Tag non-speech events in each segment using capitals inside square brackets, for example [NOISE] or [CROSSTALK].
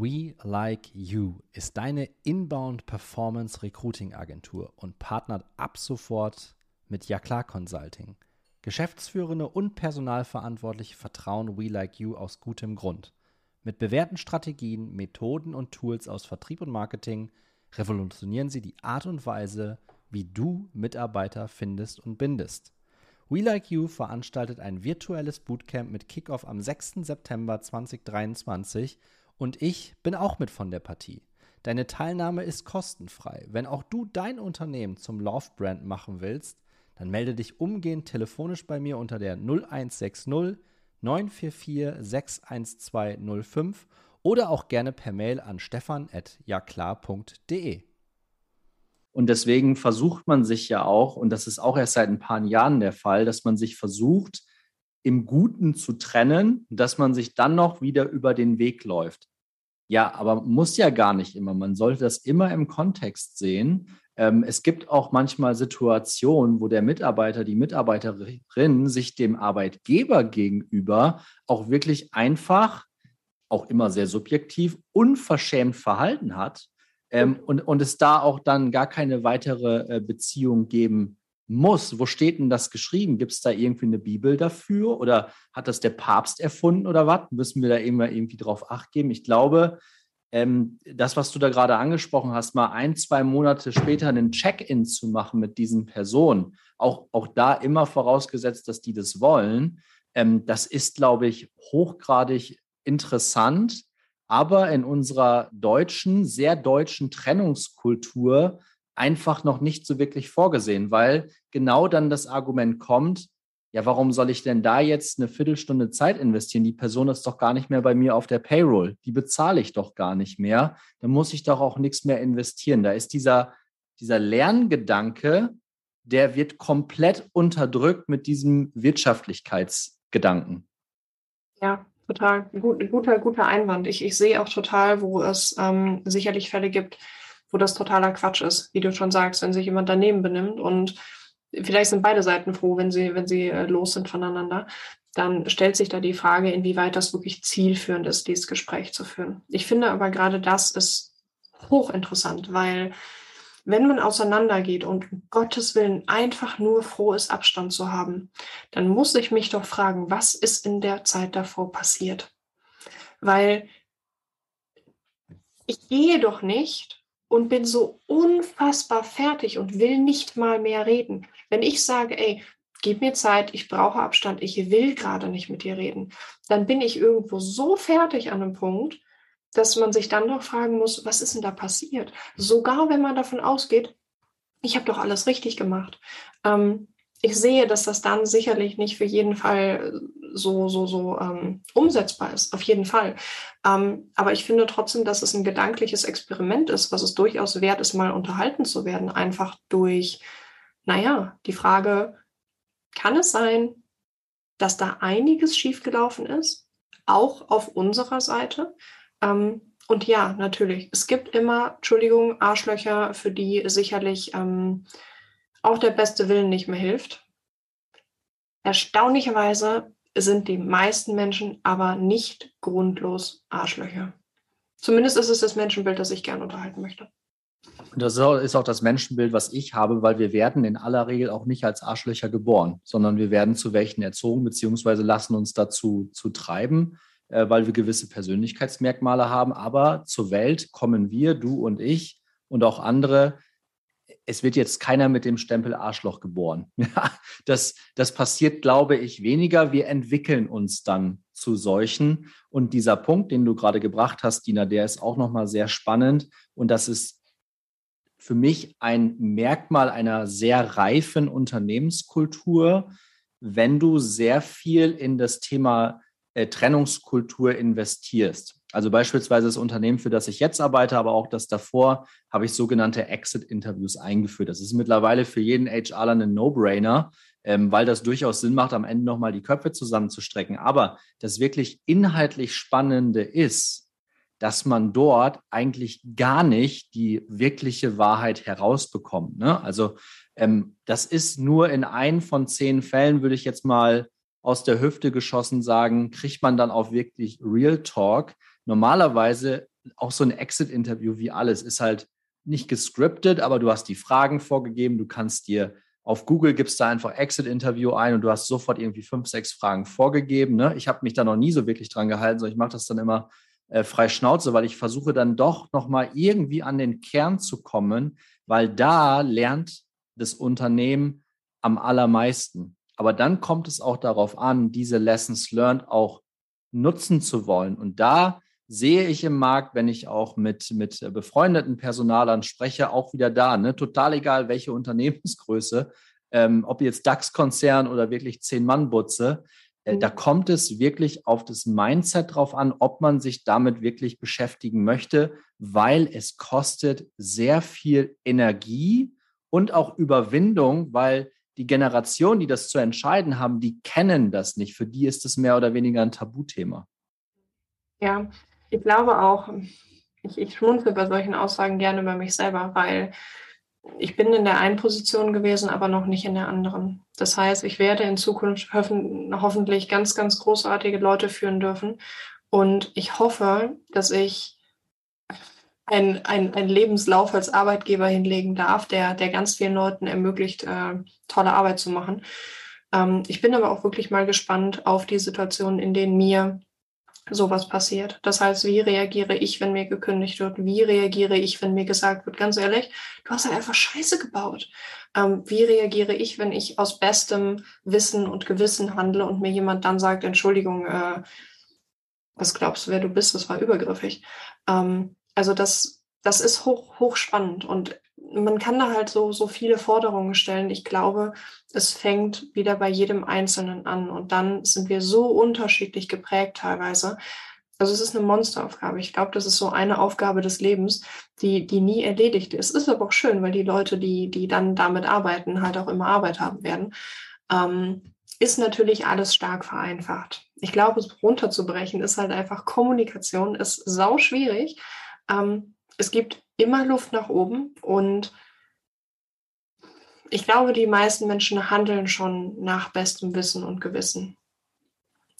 We Like You ist deine Inbound Performance Recruiting Agentur und partnert ab sofort mit Ja klar Consulting. Geschäftsführende und Personalverantwortliche vertrauen We Like You aus gutem Grund. Mit bewährten Strategien, Methoden und Tools aus Vertrieb und Marketing revolutionieren sie die Art und Weise, wie du Mitarbeiter findest und bindest. We Like You veranstaltet ein virtuelles Bootcamp mit Kickoff am 6. September 2023 und ich bin auch mit von der Partie. Deine Teilnahme ist kostenfrei. Wenn auch du dein Unternehmen zum Love-Brand machen willst, dann melde dich umgehend telefonisch bei mir unter der 0160 944 61205 oder auch gerne per Mail an stefan.jaklar.de. Und deswegen versucht man sich ja auch, und das ist auch erst seit ein paar Jahren der Fall, dass man sich versucht, im Guten zu trennen, dass man sich dann noch wieder über den Weg läuft. Ja, aber muss ja gar nicht immer. Man sollte das immer im Kontext sehen. Ähm, es gibt auch manchmal Situationen, wo der Mitarbeiter, die Mitarbeiterin sich dem Arbeitgeber gegenüber auch wirklich einfach, auch immer sehr subjektiv, unverschämt verhalten hat. Ähm, und, und es da auch dann gar keine weitere äh, Beziehung geben muss. Wo steht denn das geschrieben? Gibt es da irgendwie eine Bibel dafür oder hat das der Papst erfunden oder was? Müssen wir da immer irgendwie drauf acht geben? Ich glaube, ähm, das, was du da gerade angesprochen hast, mal ein, zwei Monate später einen Check-in zu machen mit diesen Personen, auch, auch da immer vorausgesetzt, dass die das wollen, ähm, das ist, glaube ich, hochgradig interessant. Aber in unserer deutschen, sehr deutschen Trennungskultur einfach noch nicht so wirklich vorgesehen, weil genau dann das Argument kommt, ja, warum soll ich denn da jetzt eine Viertelstunde Zeit investieren? Die Person ist doch gar nicht mehr bei mir auf der Payroll. Die bezahle ich doch gar nicht mehr. Da muss ich doch auch nichts mehr investieren. Da ist dieser, dieser Lerngedanke, der wird komplett unterdrückt mit diesem Wirtschaftlichkeitsgedanken. Ja, total. Gut, guter, guter Einwand. Ich, ich sehe auch total, wo es ähm, sicherlich Fälle gibt, wo das totaler Quatsch ist, wie du schon sagst, wenn sich jemand daneben benimmt und vielleicht sind beide Seiten froh, wenn sie, wenn sie äh, los sind voneinander, dann stellt sich da die Frage, inwieweit das wirklich zielführend ist, dieses Gespräch zu führen. Ich finde aber gerade das ist hochinteressant, weil wenn man auseinandergeht und um Gottes Willen einfach nur froh ist, Abstand zu haben, dann muss ich mich doch fragen, was ist in der Zeit davor passiert? Weil ich gehe doch nicht und bin so unfassbar fertig und will nicht mal mehr reden. Wenn ich sage, ey, gib mir Zeit, ich brauche Abstand, ich will gerade nicht mit dir reden, dann bin ich irgendwo so fertig an einem Punkt, dass man sich dann noch fragen muss, was ist denn da passiert? Sogar wenn man davon ausgeht, ich habe doch alles richtig gemacht. Ähm, ich sehe, dass das dann sicherlich nicht für jeden Fall so, so, so ähm, umsetzbar ist, auf jeden Fall. Ähm, aber ich finde trotzdem, dass es ein gedankliches Experiment ist, was es durchaus wert ist, mal unterhalten zu werden, einfach durch, naja, die Frage, kann es sein, dass da einiges schiefgelaufen ist, auch auf unserer Seite? Ähm, und ja, natürlich, es gibt immer, Entschuldigung, Arschlöcher, für die sicherlich ähm, auch der beste Willen nicht mehr hilft. Erstaunlicherweise sind die meisten Menschen aber nicht grundlos Arschlöcher. Zumindest ist es das Menschenbild, das ich gerne unterhalten möchte. Das ist auch das Menschenbild, was ich habe, weil wir werden in aller Regel auch nicht als Arschlöcher geboren, sondern wir werden zu welchen erzogen, beziehungsweise lassen uns dazu zu treiben, äh, weil wir gewisse Persönlichkeitsmerkmale haben. Aber zur Welt kommen wir, du und ich und auch andere es wird jetzt keiner mit dem Stempel Arschloch geboren. [LAUGHS] das, das passiert, glaube ich, weniger. Wir entwickeln uns dann zu solchen. Und dieser Punkt, den du gerade gebracht hast, Dina, der ist auch nochmal sehr spannend. Und das ist für mich ein Merkmal einer sehr reifen Unternehmenskultur, wenn du sehr viel in das Thema äh, Trennungskultur investierst. Also beispielsweise das Unternehmen, für das ich jetzt arbeite, aber auch das davor, habe ich sogenannte Exit-Interviews eingeführt. Das ist mittlerweile für jeden HRler ein No-Brainer, ähm, weil das durchaus Sinn macht, am Ende nochmal die Köpfe zusammenzustrecken. Aber das wirklich inhaltlich Spannende ist, dass man dort eigentlich gar nicht die wirkliche Wahrheit herausbekommt. Ne? Also ähm, das ist nur in ein von zehn Fällen, würde ich jetzt mal aus der Hüfte geschossen sagen, kriegt man dann auch wirklich Real Talk. Normalerweise auch so ein Exit-Interview wie alles ist halt nicht gescriptet, aber du hast die Fragen vorgegeben, du kannst dir auf Google gibst da einfach Exit-Interview ein und du hast sofort irgendwie fünf, sechs Fragen vorgegeben. Ne? Ich habe mich da noch nie so wirklich dran gehalten, sondern ich mache das dann immer äh, frei Schnauze, weil ich versuche dann doch nochmal irgendwie an den Kern zu kommen, weil da lernt das Unternehmen am allermeisten. Aber dann kommt es auch darauf an, diese Lessons learned auch nutzen zu wollen. Und da sehe ich im Markt, wenn ich auch mit, mit befreundeten Personalern spreche, auch wieder da. Ne? Total egal, welche [LAUGHS] Unternehmensgröße, ähm, ob jetzt DAX-Konzern oder wirklich Zehn-Mann-Butze, äh, mhm. da kommt es wirklich auf das Mindset drauf an, ob man sich damit wirklich beschäftigen möchte, weil es kostet sehr viel Energie und auch Überwindung, weil die Generation, die das zu entscheiden haben, die kennen das nicht. Für die ist es mehr oder weniger ein Tabuthema. Ja, ich glaube auch, ich, ich schmunzel bei solchen Aussagen gerne über mich selber, weil ich bin in der einen Position gewesen, aber noch nicht in der anderen. Das heißt, ich werde in Zukunft hoffen, hoffentlich ganz, ganz großartige Leute führen dürfen. Und ich hoffe, dass ich einen ein Lebenslauf als Arbeitgeber hinlegen darf, der, der ganz vielen Leuten ermöglicht, äh, tolle Arbeit zu machen. Ähm, ich bin aber auch wirklich mal gespannt auf die Situationen, in denen mir sowas passiert. Das heißt, wie reagiere ich, wenn mir gekündigt wird? Wie reagiere ich, wenn mir gesagt wird, ganz ehrlich, du hast halt einfach Scheiße gebaut? Ähm, wie reagiere ich, wenn ich aus bestem Wissen und Gewissen handle und mir jemand dann sagt, Entschuldigung, äh, was glaubst du, wer du bist? Das war übergriffig. Ähm, also das, das ist hoch, hoch spannend und man kann da halt so, so viele Forderungen stellen. Ich glaube, es fängt wieder bei jedem Einzelnen an. Und dann sind wir so unterschiedlich geprägt teilweise. Also es ist eine Monsteraufgabe. Ich glaube, das ist so eine Aufgabe des Lebens, die, die nie erledigt ist. Ist aber auch schön, weil die Leute, die, die dann damit arbeiten, halt auch immer Arbeit haben werden. Ähm, ist natürlich alles stark vereinfacht. Ich glaube, es runterzubrechen ist halt einfach Kommunikation, ist sau schwierig. Ähm, es gibt immer Luft nach oben und ich glaube, die meisten Menschen handeln schon nach bestem Wissen und Gewissen.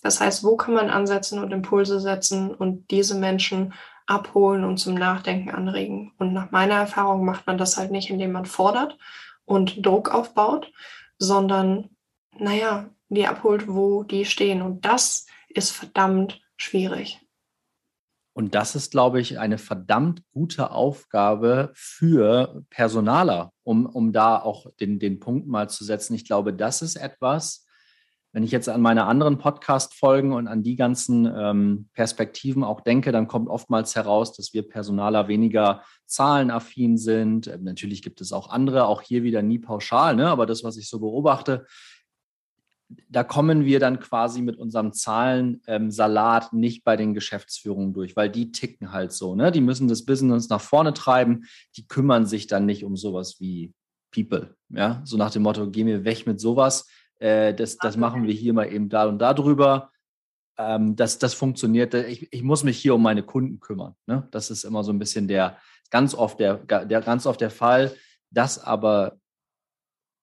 Das heißt, wo kann man ansetzen und Impulse setzen und diese Menschen abholen und zum Nachdenken anregen? Und nach meiner Erfahrung macht man das halt nicht, indem man fordert und Druck aufbaut, sondern, naja, die abholt, wo die stehen. Und das ist verdammt schwierig. Und das ist, glaube ich, eine verdammt gute Aufgabe für Personaler, um, um da auch den, den Punkt mal zu setzen. Ich glaube, das ist etwas, wenn ich jetzt an meine anderen Podcast-Folgen und an die ganzen ähm, Perspektiven auch denke, dann kommt oftmals heraus, dass wir Personaler weniger zahlenaffin sind. Ähm, natürlich gibt es auch andere, auch hier wieder nie pauschal, ne? aber das, was ich so beobachte, da kommen wir dann quasi mit unserem Zahlensalat ähm, nicht bei den Geschäftsführungen durch, weil die ticken halt so. Ne? Die müssen das Business nach vorne treiben, die kümmern sich dann nicht um sowas wie People. Ja? So nach dem Motto, geh mir weg mit sowas, äh, das, das machen wir hier mal eben da und da drüber. Ähm, das, das funktioniert. Ich, ich muss mich hier um meine Kunden kümmern. Ne? Das ist immer so ein bisschen der, ganz oft der, der, ganz oft der Fall. Das aber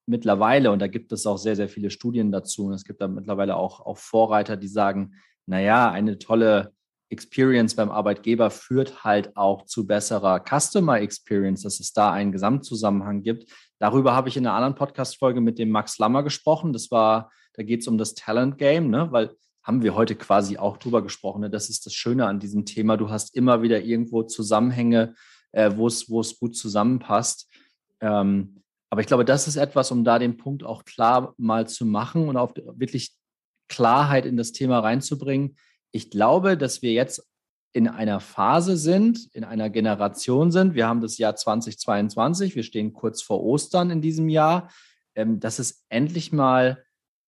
mittlerweile, und da gibt es auch sehr, sehr viele Studien dazu, und es gibt da mittlerweile auch, auch Vorreiter, die sagen, naja, eine tolle Experience beim Arbeitgeber führt halt auch zu besserer Customer Experience, dass es da einen Gesamtzusammenhang gibt. Darüber habe ich in einer anderen Podcast-Folge mit dem Max Lammer gesprochen. Das war, da geht es um das Talent Game, ne? weil haben wir heute quasi auch drüber gesprochen. Ne? Das ist das Schöne an diesem Thema. Du hast immer wieder irgendwo Zusammenhänge, äh, wo es gut zusammenpasst. Ähm, aber ich glaube, das ist etwas, um da den Punkt auch klar mal zu machen und auf wirklich Klarheit in das Thema reinzubringen. Ich glaube, dass wir jetzt in einer Phase sind, in einer Generation sind. Wir haben das Jahr 2022, wir stehen kurz vor Ostern in diesem Jahr, ähm, dass es endlich mal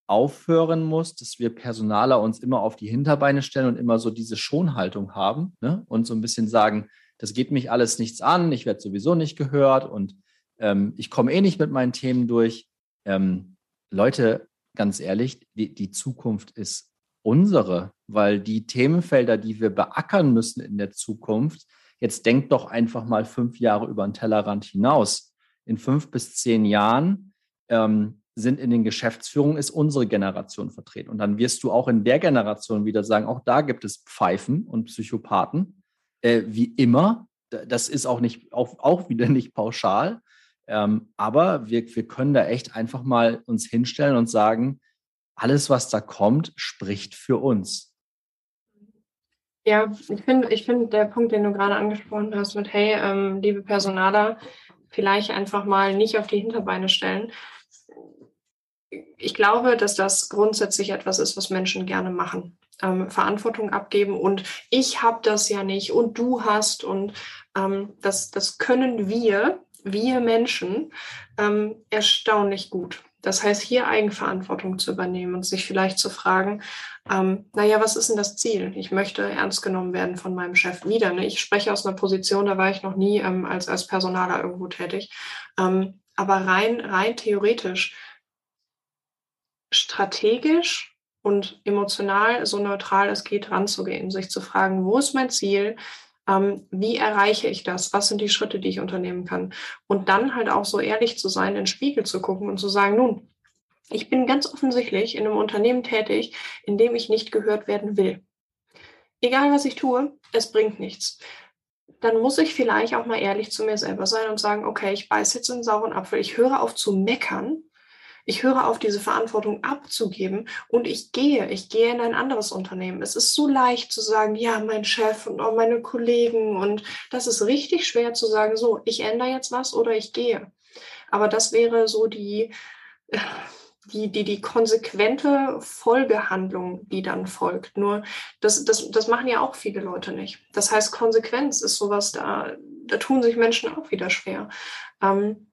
aufhören muss, dass wir Personaler uns immer auf die Hinterbeine stellen und immer so diese Schonhaltung haben ne? und so ein bisschen sagen, das geht mich alles nichts an, ich werde sowieso nicht gehört und ähm, ich komme eh nicht mit meinen Themen durch. Ähm, Leute, ganz ehrlich, die, die Zukunft ist unsere, weil die Themenfelder, die wir beackern müssen in der Zukunft, jetzt denkt doch einfach mal fünf Jahre über den Tellerrand hinaus. In fünf bis zehn Jahren ähm, sind in den Geschäftsführungen ist unsere Generation vertreten. Und dann wirst du auch in der Generation wieder sagen, auch da gibt es Pfeifen und Psychopathen. äh, wie immer. Das ist auch nicht auch, auch wieder nicht pauschal. Ähm, aber wir, wir können da echt einfach mal uns hinstellen und sagen, alles, was da kommt, spricht für uns. Ja, ich finde, ich finde der Punkt, den du gerade angesprochen hast, mit hey, ähm, liebe Personaler, vielleicht einfach mal nicht auf die Hinterbeine stellen. Ich glaube, dass das grundsätzlich etwas ist, was Menschen gerne machen. Ähm, Verantwortung abgeben und ich habe das ja nicht und du hast und ähm, das, das können wir, wir Menschen, ähm, erstaunlich gut. Das heißt, hier Eigenverantwortung zu übernehmen und sich vielleicht zu fragen, ähm, naja, was ist denn das Ziel? Ich möchte ernst genommen werden von meinem Chef wieder. Ne? Ich spreche aus einer Position, da war ich noch nie ähm, als, als Personaler irgendwo tätig. Ähm, aber rein, rein theoretisch, strategisch und emotional so neutral es geht, ranzugehen, sich zu fragen, wo ist mein Ziel? Ähm, wie erreiche ich das? Was sind die Schritte, die ich unternehmen kann? Und dann halt auch so ehrlich zu sein, in den Spiegel zu gucken und zu sagen, nun, ich bin ganz offensichtlich in einem Unternehmen tätig, in dem ich nicht gehört werden will. Egal was ich tue, es bringt nichts. Dann muss ich vielleicht auch mal ehrlich zu mir selber sein und sagen, okay, ich beiß jetzt einen sauren Apfel, ich höre auf zu meckern ich höre auf, diese Verantwortung abzugeben und ich gehe, ich gehe in ein anderes Unternehmen. Es ist so leicht zu sagen, ja, mein Chef und auch meine Kollegen und das ist richtig schwer zu sagen, so, ich ändere jetzt was oder ich gehe. Aber das wäre so die, die, die, die konsequente Folgehandlung, die dann folgt. Nur das, das, das machen ja auch viele Leute nicht. Das heißt, Konsequenz ist sowas, da, da tun sich Menschen auch wieder schwer. Ähm,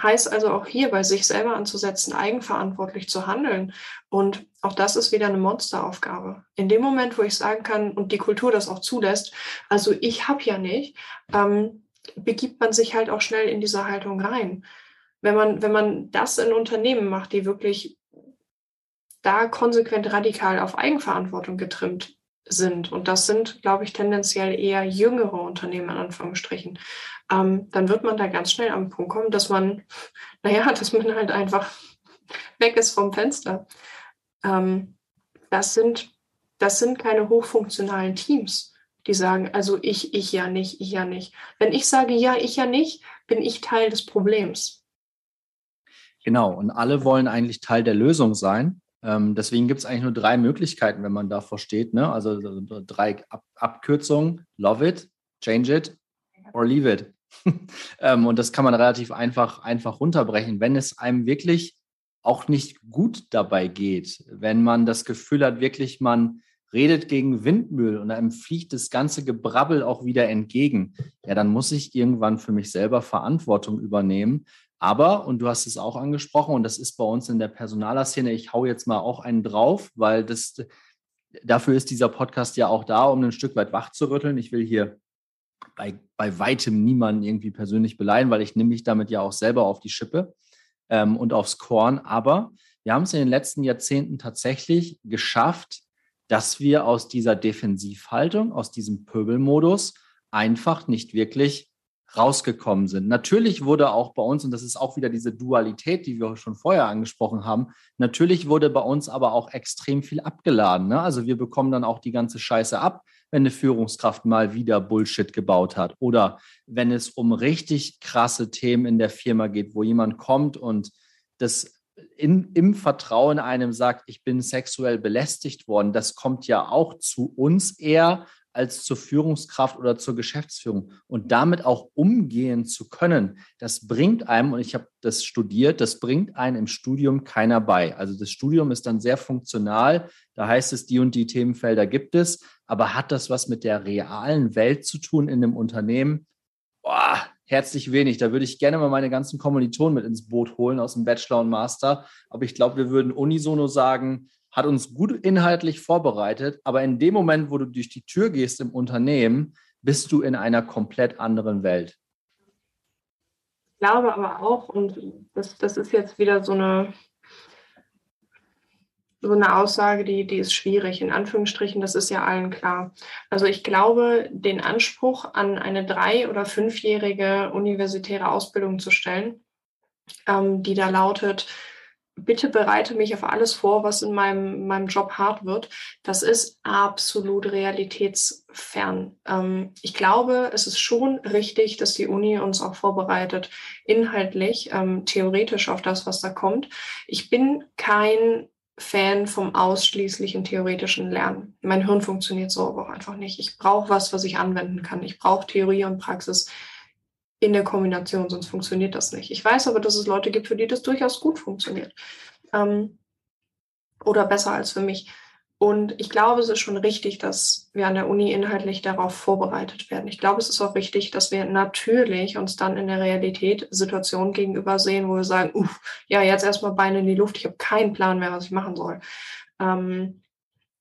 Heißt also auch hier bei sich selber anzusetzen, eigenverantwortlich zu handeln. Und auch das ist wieder eine Monsteraufgabe. In dem Moment, wo ich sagen kann und die Kultur das auch zulässt, also ich habe ja nicht, ähm, begibt man sich halt auch schnell in diese Haltung rein. Wenn man, wenn man das in Unternehmen macht, die wirklich da konsequent radikal auf Eigenverantwortung getrimmt sind, und das sind, glaube ich, tendenziell eher jüngere Unternehmen in Anführungsstrichen, ähm, dann wird man da ganz schnell am Punkt kommen, dass man, [LAUGHS] naja, dass man halt einfach weg ist vom Fenster. Ähm, das, sind, das sind keine hochfunktionalen Teams, die sagen, also ich, ich ja nicht, ich ja nicht. Wenn ich sage, ja, ich ja nicht, bin ich Teil des Problems. Genau, und alle wollen eigentlich Teil der Lösung sein. Ähm, deswegen gibt es eigentlich nur drei Möglichkeiten, wenn man davor steht. Ne? Also drei Ab Abkürzungen: Love it, change it or leave it. [LAUGHS] ähm, und das kann man relativ einfach, einfach runterbrechen, wenn es einem wirklich auch nicht gut dabei geht, wenn man das Gefühl hat, wirklich man redet gegen Windmüll und einem fliegt das ganze Gebrabbel auch wieder entgegen, ja, dann muss ich irgendwann für mich selber Verantwortung übernehmen. Aber, und du hast es auch angesprochen, und das ist bei uns in der Personalerszene, ich hau jetzt mal auch einen drauf, weil das, dafür ist dieser Podcast ja auch da, um ein Stück weit wach zu rütteln. Ich will hier bei, bei weitem niemanden irgendwie persönlich beleihen, weil ich nehme mich damit ja auch selber auf die Schippe ähm, und aufs Korn. Aber wir haben es in den letzten Jahrzehnten tatsächlich geschafft, dass wir aus dieser Defensivhaltung, aus diesem Pöbelmodus einfach nicht wirklich rausgekommen sind. Natürlich wurde auch bei uns, und das ist auch wieder diese Dualität, die wir schon vorher angesprochen haben, natürlich wurde bei uns aber auch extrem viel abgeladen. Ne? Also wir bekommen dann auch die ganze Scheiße ab wenn eine Führungskraft mal wieder Bullshit gebaut hat oder wenn es um richtig krasse Themen in der Firma geht, wo jemand kommt und das in, im Vertrauen einem sagt, ich bin sexuell belästigt worden, das kommt ja auch zu uns eher als zur Führungskraft oder zur Geschäftsführung. Und damit auch umgehen zu können, das bringt einem, und ich habe das studiert, das bringt einem im Studium keiner bei. Also das Studium ist dann sehr funktional. Da heißt es, die und die Themenfelder gibt es, aber hat das was mit der realen Welt zu tun in einem Unternehmen? Boah, herzlich wenig. Da würde ich gerne mal meine ganzen Kommilitonen mit ins Boot holen aus dem Bachelor und Master. Aber ich glaube, wir würden unisono sagen, hat uns gut inhaltlich vorbereitet, aber in dem Moment, wo du durch die Tür gehst im Unternehmen, bist du in einer komplett anderen Welt. Ich glaube aber auch, und das, das ist jetzt wieder so eine, so eine Aussage, die, die ist schwierig, in Anführungsstrichen, das ist ja allen klar. Also ich glaube, den Anspruch an eine drei- oder fünfjährige universitäre Ausbildung zu stellen, ähm, die da lautet, bitte bereite mich auf alles vor, was in meinem, meinem Job hart wird. Das ist absolut realitätsfern. Ähm, ich glaube, es ist schon richtig, dass die Uni uns auch vorbereitet, inhaltlich, ähm, theoretisch auf das, was da kommt. Ich bin kein Fan vom ausschließlichen theoretischen Lernen. Mein Hirn funktioniert so aber auch einfach nicht. Ich brauche was, was ich anwenden kann. Ich brauche Theorie und Praxis in der Kombination, sonst funktioniert das nicht. Ich weiß aber, dass es Leute gibt, für die das durchaus gut funktioniert. Ähm, oder besser als für mich. Und ich glaube, es ist schon richtig, dass wir an der Uni inhaltlich darauf vorbereitet werden. Ich glaube, es ist auch richtig, dass wir natürlich uns dann in der Realität Situationen gegenüber sehen, wo wir sagen, uff, ja, jetzt erstmal Beine in die Luft, ich habe keinen Plan mehr, was ich machen soll. Ähm,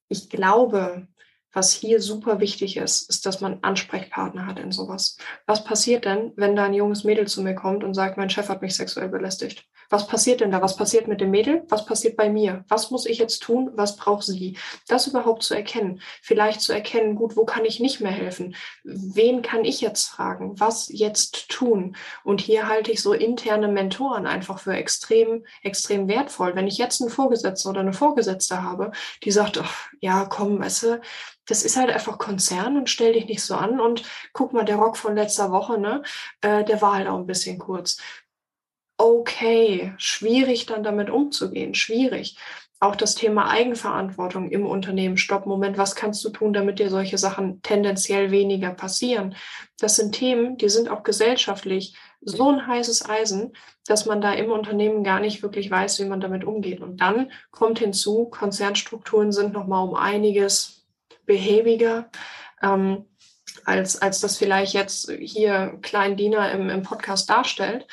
ich glaube, was hier super wichtig ist, ist, dass man Ansprechpartner hat in sowas. Was passiert denn, wenn da ein junges Mädel zu mir kommt und sagt, mein Chef hat mich sexuell belästigt? Was passiert denn da? Was passiert mit dem Mädel? Was passiert bei mir? Was muss ich jetzt tun? Was braucht sie? Das überhaupt zu erkennen. Vielleicht zu erkennen, gut, wo kann ich nicht mehr helfen? Wen kann ich jetzt fragen? Was jetzt tun? Und hier halte ich so interne Mentoren einfach für extrem, extrem wertvoll. Wenn ich jetzt einen Vorgesetzten oder eine Vorgesetzte habe, die sagt, ach, ja, komm, weißt du, das ist halt einfach Konzern und stell dich nicht so an und guck mal, der Rock von letzter Woche, ne, äh, der war halt auch ein bisschen kurz okay, schwierig dann damit umzugehen, schwierig. Auch das Thema Eigenverantwortung im Unternehmen. Stopp, Moment, was kannst du tun, damit dir solche Sachen tendenziell weniger passieren? Das sind Themen, die sind auch gesellschaftlich so ein heißes Eisen, dass man da im Unternehmen gar nicht wirklich weiß, wie man damit umgeht. Und dann kommt hinzu, Konzernstrukturen sind nochmal um einiges behäbiger. Ähm, als, als das vielleicht jetzt hier Klein Diener im, im Podcast darstellt.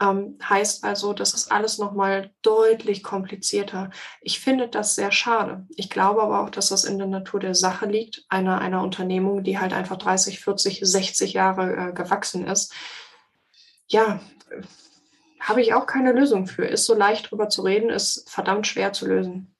Ähm, heißt also, das ist alles nochmal deutlich komplizierter. Ich finde das sehr schade. Ich glaube aber auch, dass das in der Natur der Sache liegt, einer, einer Unternehmung, die halt einfach 30, 40, 60 Jahre äh, gewachsen ist. Ja, habe ich auch keine Lösung für. Ist so leicht drüber zu reden, ist verdammt schwer zu lösen.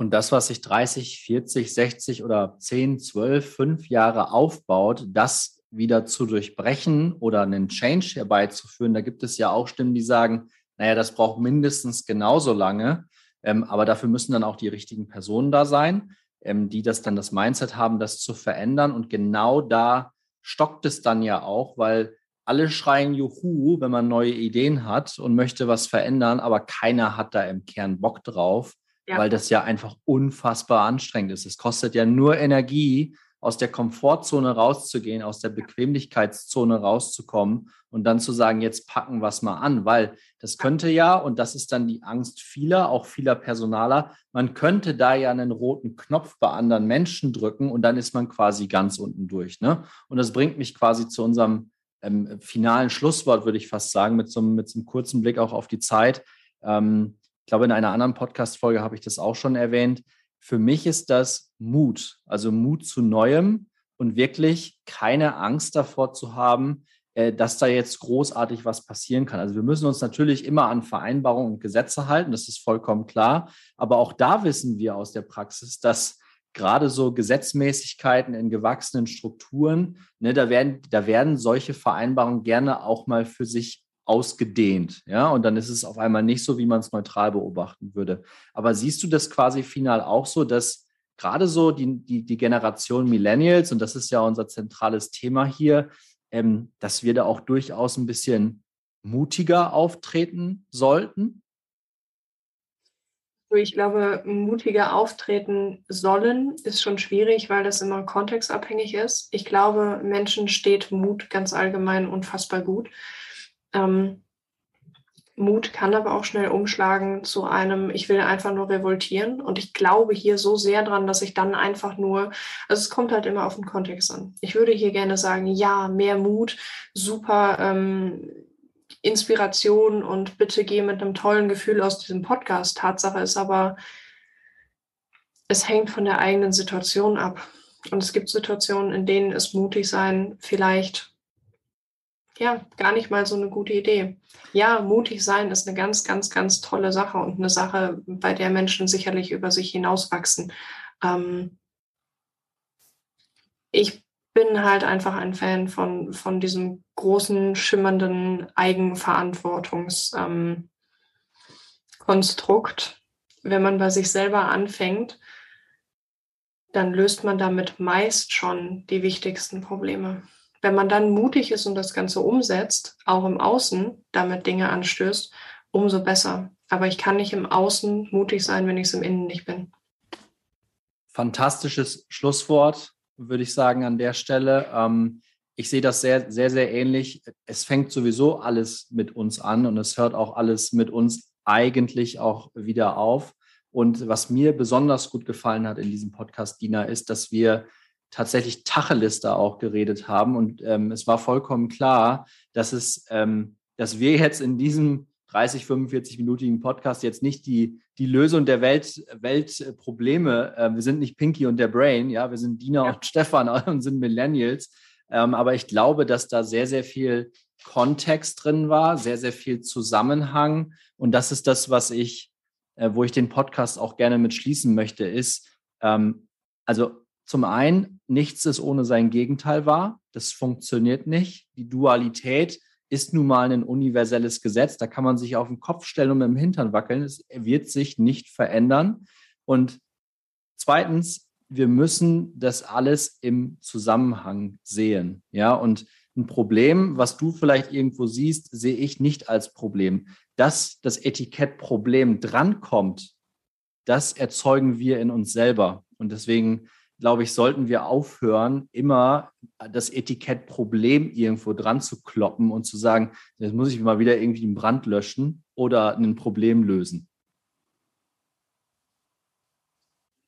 Und das, was sich 30, 40, 60 oder 10, 12, 5 Jahre aufbaut, das wieder zu durchbrechen oder einen Change herbeizuführen, da gibt es ja auch Stimmen, die sagen, naja, das braucht mindestens genauso lange, ähm, aber dafür müssen dann auch die richtigen Personen da sein, ähm, die das dann das Mindset haben, das zu verändern. Und genau da stockt es dann ja auch, weil alle schreien Juhu, wenn man neue Ideen hat und möchte was verändern, aber keiner hat da im Kern Bock drauf, ja. weil das ja einfach unfassbar anstrengend ist. Es kostet ja nur Energie, aus der Komfortzone rauszugehen, aus der Bequemlichkeitszone rauszukommen und dann zu sagen, jetzt packen wir es mal an, weil das könnte ja, und das ist dann die Angst vieler, auch vieler Personaler, man könnte da ja einen roten Knopf bei anderen Menschen drücken und dann ist man quasi ganz unten durch. Ne? Und das bringt mich quasi zu unserem ähm, finalen Schlusswort, würde ich fast sagen, mit so, mit so einem kurzen Blick auch auf die Zeit. Ähm, glaube, in einer anderen Podcast-Folge habe ich das auch schon erwähnt für mich ist das Mut, also Mut zu Neuem und wirklich keine Angst davor zu haben, äh, dass da jetzt großartig was passieren kann. Also wir müssen uns natürlich immer an Vereinbarungen und Gesetze halten, das ist vollkommen klar. Aber auch da wissen wir aus der Praxis, dass gerade so Gesetzmäßigkeiten in gewachsenen Strukturen, ne, da werden, da werden solche Vereinbarungen gerne auch mal für sich ausgedehnt. Ja, und dann ist es auf einmal nicht so, wie man es neutral beobachten würde. Aber siehst du das quasi final auch so, dass gerade so die, die, die Generation Millennials, und das ist ja unser zentrales Thema hier, ähm, dass wir da auch durchaus ein bisschen mutiger auftreten sollten? Ich glaube, mutiger auftreten sollen ist schon schwierig, weil das immer kontextabhängig ist. Ich glaube, Menschen steht Mut ganz allgemein unfassbar gut. Ähm, Mut kann aber auch schnell umschlagen zu einem, ich will einfach nur revoltieren. Und ich glaube hier so sehr dran, dass ich dann einfach nur, also es kommt halt immer auf den Kontext an. Ich würde hier gerne sagen, ja, mehr Mut, super ähm, Inspiration und bitte geh mit einem tollen Gefühl aus diesem Podcast. Tatsache ist aber, es hängt von der eigenen Situation ab. Und es gibt Situationen, in denen es mutig sein vielleicht ja, gar nicht mal so eine gute Idee. Ja, mutig sein ist eine ganz, ganz, ganz tolle Sache und eine Sache, bei der Menschen sicherlich über sich hinauswachsen. Ähm, ich bin halt einfach ein Fan von, von diesem großen, schimmernden Eigenverantwortungs, ähm, wenn man bei sich selber anfängt, dann löst man damit meist schon die wichtigsten Probleme. Wenn man dann mutig ist und das Ganze umsetzt, auch im Außen damit Dinge anstößt, umso besser. Aber ich kann nicht im Außen mutig sein, wenn ich es im Innen nicht bin. Fantastisches Schlusswort, würde ich sagen, an der Stelle. Ähm, ich sehe das sehr, sehr, sehr ähnlich. Es fängt sowieso alles mit uns an und es hört auch alles mit uns eigentlich auch wieder auf. Und was mir besonders gut gefallen hat in diesem Podcast, Dina, ist, dass wir tatsächlich Tacheles da auch geredet haben. Und ähm, es war vollkommen klar, dass es, ähm, dass wir jetzt in diesem 30, 45-minütigen Podcast jetzt nicht die, die Lösung der Welt, Weltprobleme, äh, wir sind nicht Pinky und der Brain, ja, wir sind Dina ja. und Stefan [LAUGHS] und sind Millennials. Ähm, aber ich glaube, dass da sehr, sehr viel Kontext drin war, sehr, sehr viel Zusammenhang. Und das ist das, was ich, äh, wo ich den Podcast auch gerne mit schließen möchte, ist, ähm, also zum einen, nichts ist ohne sein Gegenteil wahr. Das funktioniert nicht. Die Dualität ist nun mal ein universelles Gesetz. Da kann man sich auf den Kopf stellen und mit dem Hintern wackeln. Es wird sich nicht verändern. Und zweitens, wir müssen das alles im Zusammenhang sehen. Ja, und ein Problem, was du vielleicht irgendwo siehst, sehe ich nicht als Problem. Dass das Etikettproblem drankommt, das erzeugen wir in uns selber. Und deswegen glaube ich, sollten wir aufhören, immer das Etikettproblem irgendwo dran zu kloppen und zu sagen, jetzt muss ich mal wieder irgendwie einen Brand löschen oder ein Problem lösen.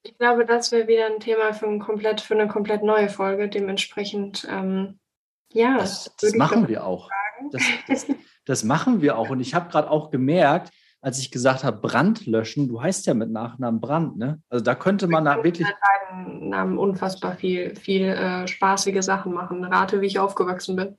Ich glaube, das wäre wieder ein Thema für, ein komplett, für eine komplett neue Folge. Dementsprechend, ähm, ja. Das, das machen wir auch. Das, das, das, machen wir auch. Und ich habe gerade auch gemerkt, als ich gesagt habe, Brand löschen, du heißt ja mit Nachnamen Brand, ne? Also da könnte man da wirklich. Mit beiden Namen unfassbar viel, viel äh, spaßige Sachen machen. Rate, wie ich aufgewachsen bin.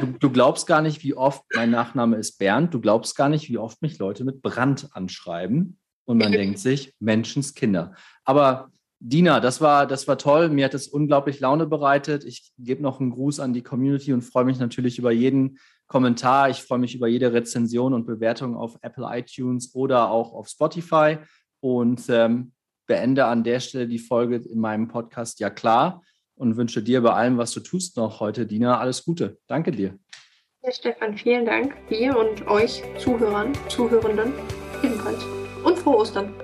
du, du, glaubst gar nicht, wie oft mein Nachname ist Bernd. Du glaubst gar nicht, wie oft mich Leute mit Brand anschreiben. Und man [LAUGHS] denkt sich, Menschenskinder. Aber Dina, das war, das war toll. Mir hat es unglaublich Laune bereitet. Ich gebe noch einen Gruß an die Community und freue mich natürlich über jeden Kommentar. Ich freue mich über jede Rezension und Bewertung auf Apple iTunes oder auch auf Spotify und ähm, beende an der Stelle die Folge in meinem Podcast Ja klar und wünsche dir bei allem, was du tust, noch heute, Dina, alles Gute. Danke dir. Ja, Stefan, vielen Dank dir und euch Zuhörern, Zuhörenden ebenfalls. Und frohe Ostern.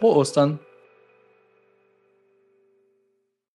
Frohe Ostern.